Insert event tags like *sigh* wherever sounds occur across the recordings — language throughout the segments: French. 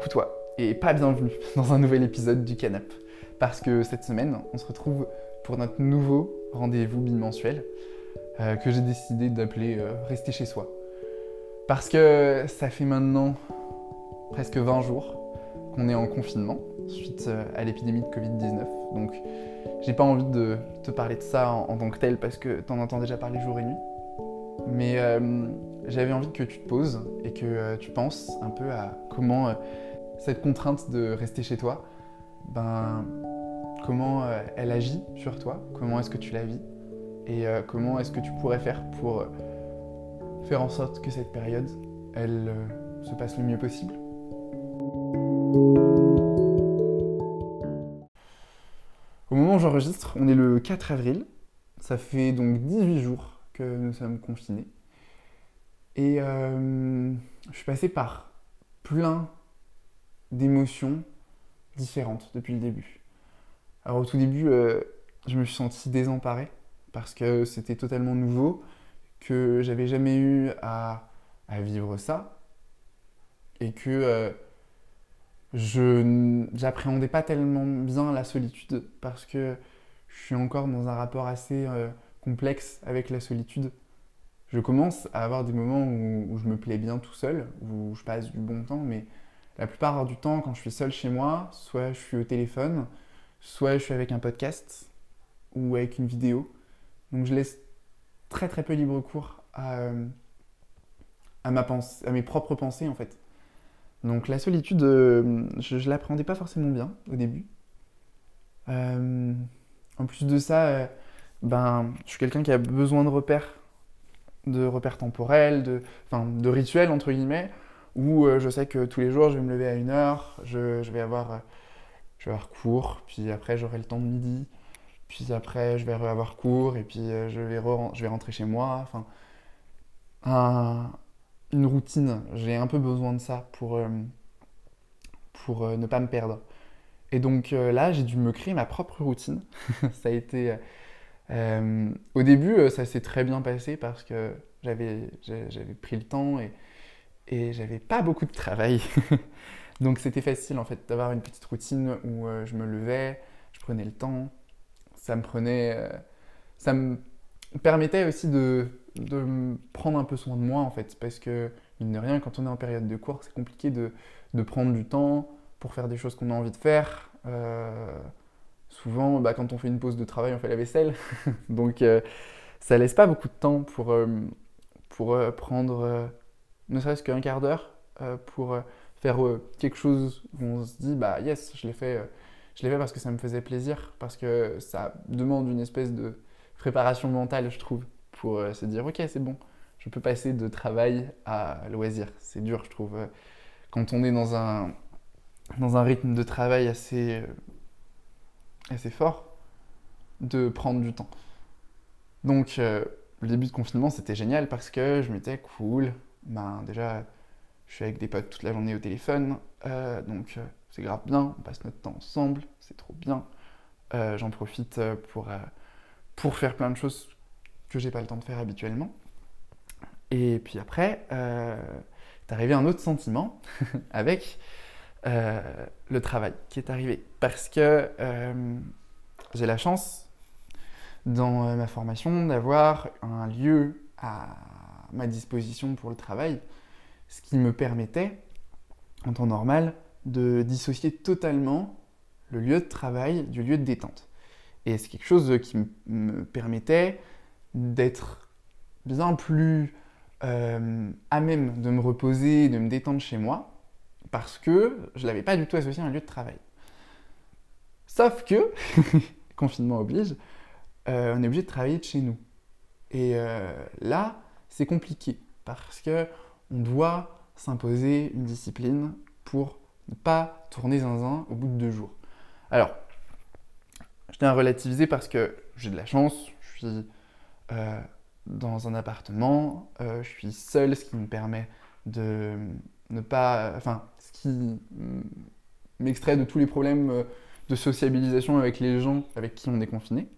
Coucou toi, et pas bienvenue *laughs* dans un nouvel épisode du Canap. Parce que cette semaine, on se retrouve pour notre nouveau rendez-vous bimensuel euh, que j'ai décidé d'appeler euh, Rester chez soi. Parce que ça fait maintenant presque 20 jours qu'on est en confinement suite euh, à l'épidémie de Covid-19. Donc j'ai pas envie de te parler de ça en, tant que tel parce que t'en entends déjà parler jour et nuit. Mais j'avais envie que tu te poses et que tu penses un peu à comment cette contrainte de rester chez toi, ben, comment euh, elle agit sur toi, comment est-ce que tu la vis? Et euh, comment est-ce que tu pourrais faire pour euh, faire en sorte que cette période, elle se passe le mieux possible? Au moment où j'enregistre, on est le 4 avril. Ça fait donc 18 jours que nous sommes confinés. Et je suis passé par plein d'émotions différentes depuis le début. Alors au tout début, euh, je me suis senti désemparé parce que c'était totalement nouveau, que j'avais jamais eu à, vivre ça et que euh, je j'appréhendais pas tellement bien la solitude parce que je suis encore dans un rapport assez euh, complexe avec la solitude. Je commence à avoir des moments où je me plais bien tout seul, où je passe du bon temps, mais la plupart du temps, quand je suis seul chez moi, soit je suis au téléphone, soit je suis avec un podcast ou avec une vidéo. Donc je laisse très très peu libre cours à, euh, mes propres pensées en fait. Donc la solitude, euh, je, je l'appréhendais pas forcément bien au début. Euh, en plus de ça, ben, je suis quelqu'un qui a besoin de repères, de repères temporels, de, de rituels entre guillemets, où euh, je sais que tous les jours je vais me lever à une heure, je, vais avoir, euh, je vais avoir cours, puis après j'aurai le temps de midi, puis après je vais avoir cours, et puis euh, je vais, je vais rentrer chez moi. Enfin, un- une routine, j'ai un peu besoin de ça pour, pour ne pas me perdre. Et donc là, j'ai dû me créer ma propre routine. *laughs* ça a été. au début, ça s'est très bien passé parce que j'avais pris le temps et, et j'avais pas beaucoup de travail. *laughs* donc c'était facile en fait d'avoir une petite routine où euh, je me levais, je prenais le temps. Ça me prenait. euh, ça me permettait aussi de, de prendre un peu soin de moi en fait. Parce que, mine de rien, quand on est en période de cours, c'est compliqué de, de prendre du temps pour faire des choses qu'on a envie de faire. Euh, souvent, bah, quand on fait une pause de travail, on fait la vaisselle. *laughs* Donc, ça laisse pas beaucoup de temps pour, pour prendre ne serait-ce qu'un quart d'heure euh, pour euh, faire euh, quelque chose où on se dit, bah yes, je l'ai fait, je l'ai fait parce que ça me faisait plaisir, parce que ça demande une espèce de préparation mentale, je trouve, pour se dire, ok, c'est bon, je peux passer de travail à loisir. C'est dur, je trouve, quand on est dans un, dans un rythme de travail assez, assez fort, de prendre du temps. Donc, le début de confinement, c'était génial parce que je m'étais cool. Ben, déjà, je suis avec des potes toute la journée au téléphone, euh, donc euh, c'est grave bien, on passe notre temps ensemble, c'est trop bien. Euh, J'en profite pour, pour faire plein de choses que j'ai pas le temps de faire habituellement. Et puis après, est arrivé un autre sentiment *laughs* avec le travail qui est arrivé. Parce que j'ai la chance dans ma formation d'avoir un lieu à ma disposition pour le travail, ce qui me permettait, en temps normal, de dissocier totalement le lieu de travail du lieu de détente. Et c'est quelque chose qui me permettait d'être bien plus euh, à même de me reposer, de me détendre chez moi, parce que je ne l'avais pas du tout associé à un lieu de travail. Sauf que, *laughs* confinement oblige, euh, on est obligé de travailler de chez nous. Et euh, là, c'est compliqué, parce que on doit s'imposer une discipline pour ne pas tourner zinzin au bout de deux jours. Alors, je tiens à relativiser parce que j'ai de la chance, je suis euh, dans un appartement, euh, je suis seul, ce qui me permet de ne pas. Enfin, ce qui m'extrait de tous les problèmes euh, de sociabilisation avec les gens avec qui on est confiné.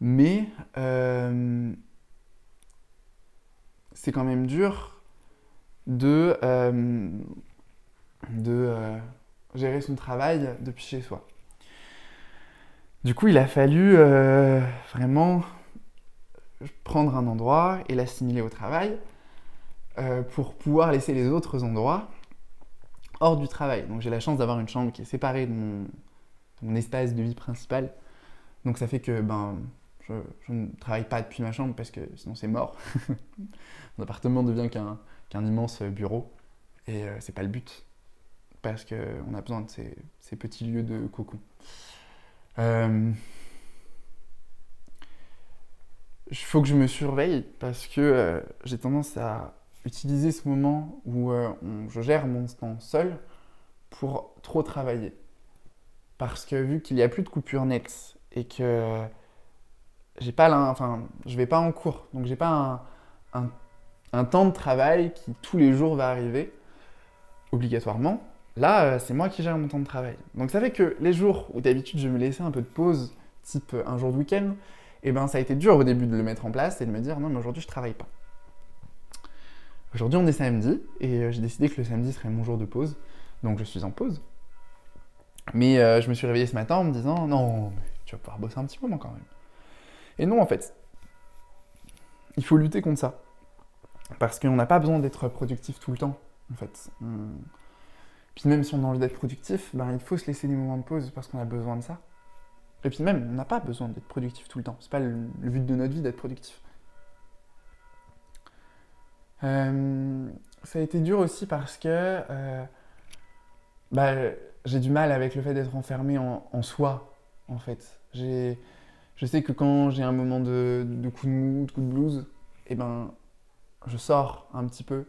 Mais c'est quand même dur de, euh, de euh, gérer son travail depuis chez soi. Du coup, il a fallu euh, vraiment prendre un endroit et l'assimiler au travail pour pouvoir laisser les autres endroits hors du travail. Donc j'ai la chance d'avoir une chambre qui est séparée de mon, mon, espace de vie principal. Donc ça fait que ben, je, ne travaille pas depuis ma chambre parce que sinon c'est mort. *laughs* mon appartement devient qu'un immense bureau et euh, c'est pas le but parce qu'on a besoin de ces, ces, petits lieux de cocon. Euh, il faut que je me surveille parce que euh, j'ai tendance à utiliser ce moment où euh, je gère mon temps seul pour trop travailler. Parce que vu qu'il n'y a plus de coupure nette et que j'ai pas enfin, je vais pas en cours, donc j'ai pas un, temps de travail qui tous les jours va arriver obligatoirement. Là, euh, c'est moi qui gère mon temps de travail. Donc ça fait que les jours où d'habitude je me laissais un peu de pause, type un jour de week-end, eh ben ça a été dur au début de le mettre en place et de me dire non mais aujourd'hui je travaille pas. Aujourd'hui on est samedi et euh, j'ai décidé que le samedi serait mon jour de pause, donc je suis en pause. Mais euh, je me suis réveillé ce matin en me disant non tu vas pouvoir bosser un petit moment quand même. Et non en fait, il faut lutter contre ça. Parce qu'on n'a pas besoin d'être productif tout le temps, en fait. Puis même si on a envie d'être productif, ben, il faut se laisser des moments de pause parce qu'on a besoin de ça. Et puis même, on n'a pas besoin d'être productif tout le temps. C'est pas le, but de notre vie d'être productif. Euh, ça a été dur aussi parce que euh, bah, j'ai du mal avec le fait d'être enfermé en, soi, en fait. Je sais que quand j'ai un moment de, coup de mou, de coup de blues, eh ben, je sors un petit peu,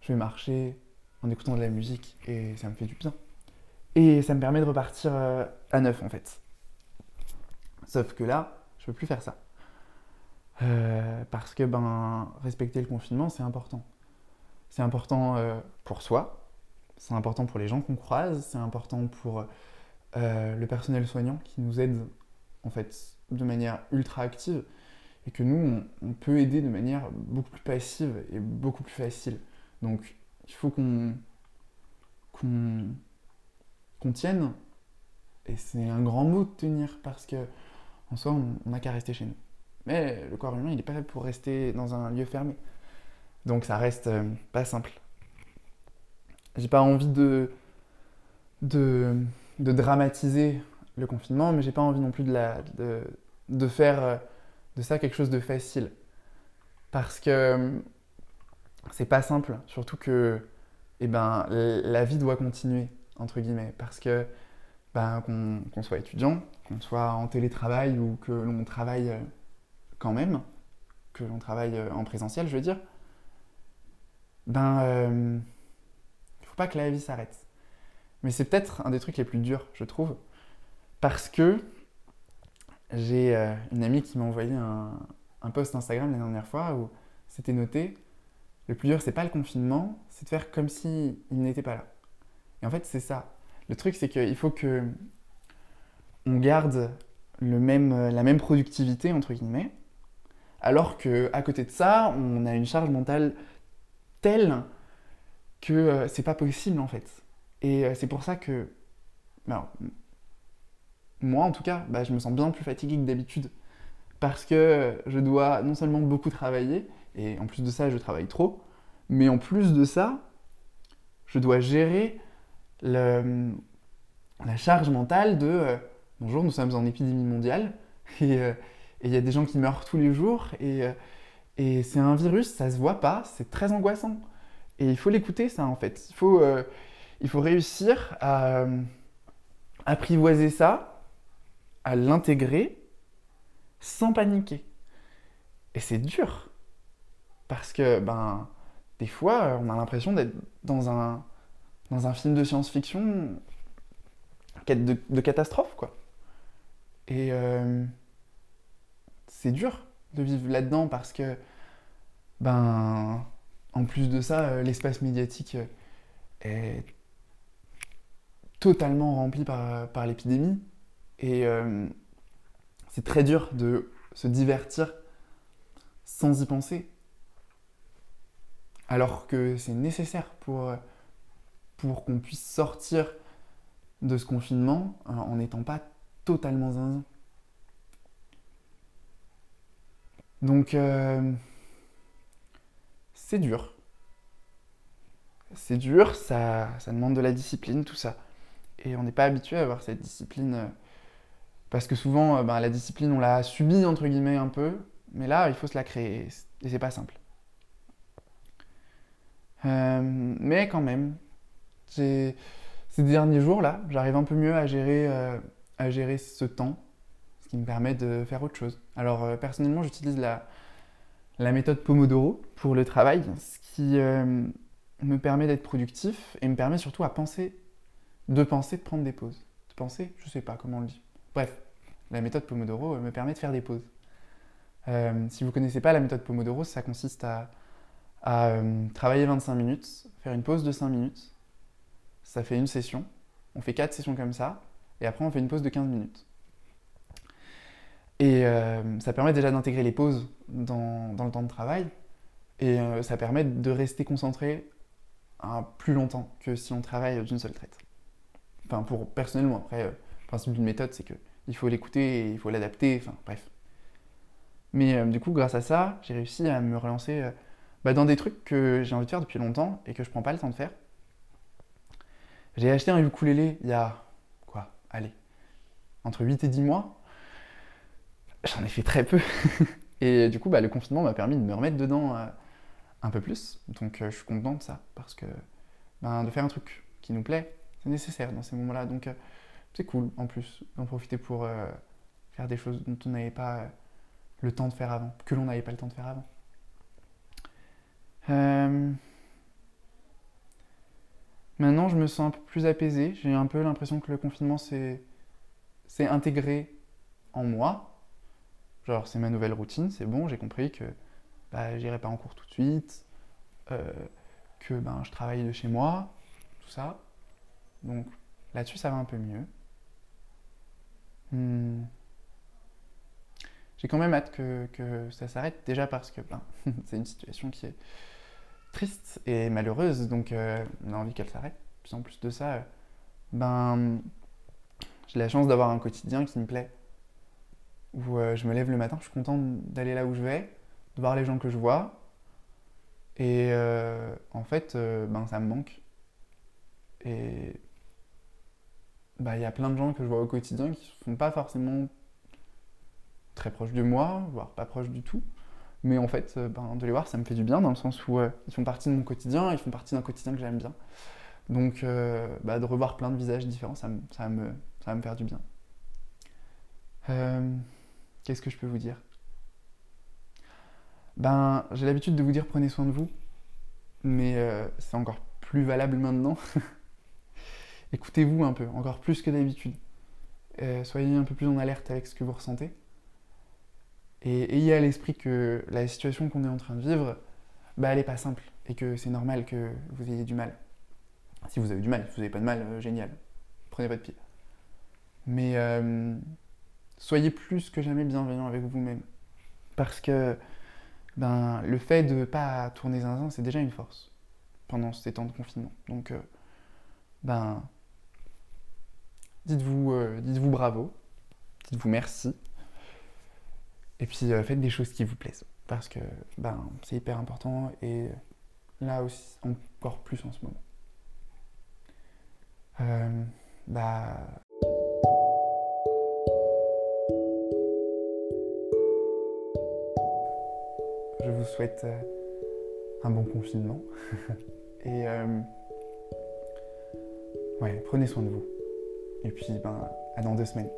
je vais marcher en écoutant de la musique et ça me fait du bien. Et ça me permet de repartir euh, à neuf en fait. Sauf que là, je peux plus faire ça. Euh, parce que ben, respecter le confinement, c'est important. C'est important euh, pour soi, c'est important pour les gens qu'on croise, c'est important pour le personnel soignant qui nous aide en fait de manière ultra active et que nous, on, peut aider de manière beaucoup plus passive et beaucoup plus facile. Donc, il faut qu'on tienne. Et c'est un grand mot de tenir parce que en soi, on n'a qu'à rester chez nous. Mais le corps humain, il n'est pas fait pour rester dans un lieu fermé. Donc ça reste euh, pas simple. J'ai pas envie de, de, dramatiser le confinement, mais j'ai pas envie non plus de, la, de, faire euh, de ça quelque chose de facile. Parce que euh, c'est pas simple, surtout que eh ben, la vie doit continuer, entre guillemets. Parce que ben, qu'on soit étudiant, qu'on soit en télétravail ou que l'on travaille euh, quand même, que l'on travaille en présentiel, je veux dire, ben, euh, faut pas que la vie s'arrête. Mais c'est peut-être un des trucs les plus durs, je trouve, parce que j'ai une amie qui m'a envoyé un, un post Instagram la dernière fois où c'était noté le plus dur, c'est pas le confinement, c'est de faire comme s'il n'était pas là. Et en fait, c'est ça. Le truc, c'est qu'il faut que on garde le même, euh, la même productivité, entre guillemets, alors qu'à côté de ça, on a une charge mentale telle que euh, c'est pas possible, en fait. Et euh, c'est pour ça que, moi, en tout cas, bah, je me sens bien plus fatigué que d'habitude. Parce que je dois non seulement beaucoup travailler, et en plus de ça, je travaille trop, mais en plus de ça, je dois gérer la charge mentale de bonjour, nous sommes en épidémie mondiale *laughs* euh, et il y a des gens qui meurent tous les jours et, euh, et c'est un virus, ça se voit pas, c'est très angoissant. Et il faut l'écouter ça en fait. Il faut, euh, il faut réussir à apprivoiser ça, l'intégrer sans paniquer. Et c'est dur. Parce que ben, des fois, on a l'impression d'être dans un, dans un film de science-fiction de, de catastrophe, quoi. Et euh, c'est dur de vivre là-dedans parce que, ben, en plus de ça, euh, l'espace médiatique euh, est totalement rempli par, par l'épidémie. Et c'est très dur de se divertir sans y penser. Alors que c'est nécessaire pour, pour qu'on puisse sortir de ce confinement en n'étant pas totalement zinzin. Donc, euh, c'est dur. C'est dur, ça, ça demande de la discipline, tout ça. Et on n'est pas habitué à avoir cette discipline. Parce que souvent, euh, ben, la discipline, on l'a subie, entre guillemets, un peu. Mais là, il faut se la créer. Et c'est pas simple. Euh, mais quand même, ces derniers jours-là, j'arrive un peu mieux à gérer, euh, à gérer ce temps, ce qui me permet de faire autre chose. Alors, personnellement, j'utilise la, la méthode Pomodoro pour le travail, ce qui me permet d'être productif et me permet surtout à penser, de penser, de prendre des pauses. De penser, je sais pas comment on le dit. Bref, la méthode Pomodoro euh, me permet de faire des pauses. Euh, si vous connaissez pas la méthode Pomodoro, ça consiste à, euh, travailler 25 minutes, faire une pause de 5 minutes. Ça fait une session. On fait 4 sessions comme ça. Et après, on fait une pause de 15 minutes. Et ça permet déjà d'intégrer les pauses dans, le temps de travail. Et ça permet de rester concentré un- plus longtemps que si on travaille d'une seule traite. Enfin, pour personnellement, après, le principe d'une méthode, c'est que il faut l'écouter il faut l'adapter. Enfin, bref. Mais euh, du coup, grâce à ça, j'ai réussi à me relancer euh, bah, dans des trucs que j'ai envie de faire depuis longtemps et que je prends pas le temps de faire. J'ai acheté un ukulélé il y a, quoi, allez, entre 8 et 10 mois. J'en ai fait très peu. *laughs* et du coup, bah, le confinement m'a permis de me remettre dedans euh, un peu plus. Donc je suis content de ça, parce que ben, de faire un truc qui nous plaît, c'est nécessaire dans ces moments-là. Donc c'est cool, en plus, d'en profiter pour euh, faire des choses dont on n'avait pas euh, le temps de faire avant, que l'on n'avait pas le temps de faire avant. Euh, Maintenant, je me sens un peu plus apaisé. J'ai un peu l'impression que le confinement s'est intégré en moi. Genre, c'est ma nouvelle routine, c'est bon, j'ai compris que bah, j'irai pas en cours tout de suite, que ben, je travaille de chez moi, tout ça. Donc là-dessus, ça va un peu mieux. Hmm. J'ai quand même hâte que, que ça s'arrête, déjà parce que ben, *laughs* c'est une situation qui est triste et malheureuse, donc euh, on a envie qu'elle s'arrête. Puis en plus de ça, euh, ben, j'ai la chance d'avoir un quotidien qui me plaît, où euh, je me lève le matin, je suis content d'aller là où je vais, de voir les gens que je vois, et en fait, ben, ça me manque. Et bah, y a plein de gens que je vois au quotidien qui ne sont pas forcément très proches de moi, voire pas proches du tout. Mais en fait, euh, ben, de les voir, ça me fait du bien dans le sens où euh, ils font partie de mon quotidien, ils font partie d'un quotidien que j'aime bien. Donc, euh, bah, de revoir plein de visages différents, ça, me- ça, va me, faire du bien. Qu'est-ce que je peux vous dire? Ben, j'ai l'habitude de vous dire prenez soin de vous, mais c'est encore plus valable maintenant. *laughs* Écoutez-vous un peu, encore plus que d'habitude. Euh, soyez un peu plus en alerte avec ce que vous ressentez. Et ayez à l'esprit que la situation qu'on est en train de vivre, bah, elle n'est pas simple et que c'est normal que vous ayez du mal. Si vous avez du mal, si vous n'avez pas de mal, euh, génial. Prenez votre pied. Mais euh, soyez plus que jamais bienveillant avec vous-même. Parce que ben, le fait de ne pas tourner zinzin, c'est déjà une force pendant ces temps de confinement. Donc, ben, dites-vous euh, dites-vous bravo, dites-vous merci. Et puis euh, faites des choses qui vous plaisent. Parce que ben, c'est hyper important et là aussi, encore plus en ce moment. Euh, bah, je vous souhaite un bon confinement. *laughs* et prenez soin de vous. Et puis, ben, à dans deux semaines.